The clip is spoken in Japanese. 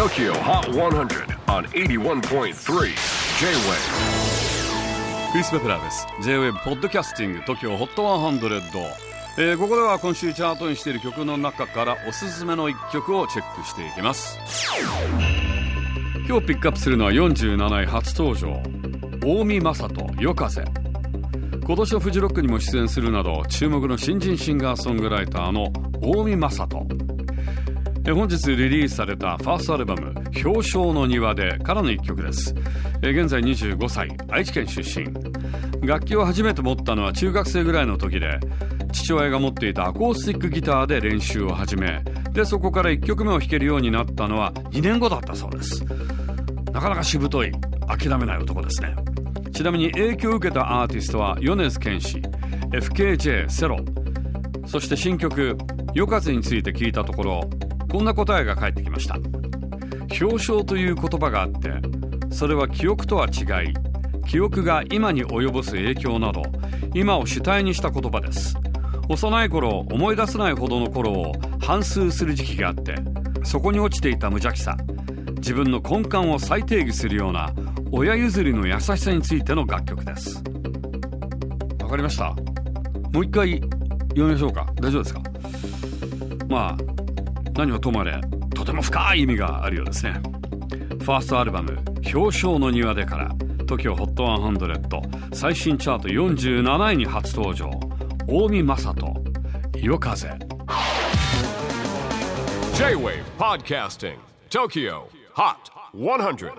TOKYO HOT 100 on 81.3 J-WAVE クリス・ベプラーです。J-WAVE ポッドキャスティング TOKYO HOT 100、えー、ここでは今週チャートにしている曲の中からおすすめの一曲をチェックしていきます。今日ピックアップするのは47位初登場。大見正人夜風。今年のフジロックにも出演するなど注目の新人シンガーソングライターの大見正人。本日リリースされたファーストアルバム「表彰の庭で」からの一曲です。現在25歳愛知県出身。楽器を初めて持ったのは中学生ぐらいの時で父親が持っていたアコースティックギターで練習を始めでそこから1曲目を弾けるようになったのは2年後だったそうです。なかなかしぶとい諦めない男ですね。ちなみに影響を受けたアーティストは米津玄師 FKJ セロ。そして新曲「夜風」について聞いたところこんな答えが返ってきました。表彰という言葉があってそれは記憶とは違い記憶が今に及ぼす影響など今を主体にした言葉です。幼い頃思い出せないほどの頃を反芻する時期があってそこに落ちていた無邪気さ自分の根幹を再定義するような親譲りの優しさについての楽曲です。わかりました。もう一回読みましょうか。大丈夫ですか？まあ何はともあれとても深い意味があるようですね。ファーストアルバム「表彰の庭で」から TOKIOHOT100 最新チャート47位に初登場大見正人夜風。J-WAVE PODCASTING TOKYO HOT 100